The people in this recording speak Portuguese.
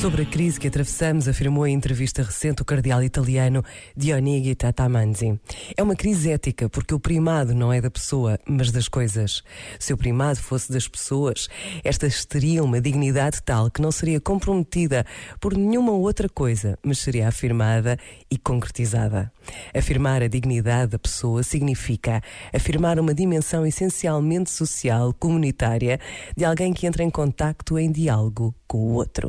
Sobre a crise que atravessamos, afirmou em entrevista recente o cardeal italiano Dionigi Tatamanzi. É uma crise ética, porque o primado não é da pessoa, mas das coisas. Se o primado fosse das pessoas, estas teriam uma dignidade tal que não seria comprometida por nenhuma outra coisa, mas seria afirmada e concretizada. Afirmar a dignidade da pessoa significa afirmar uma dimensão essencialmente social, comunitária, de alguém que entra em contacto, em diálogo com o outro.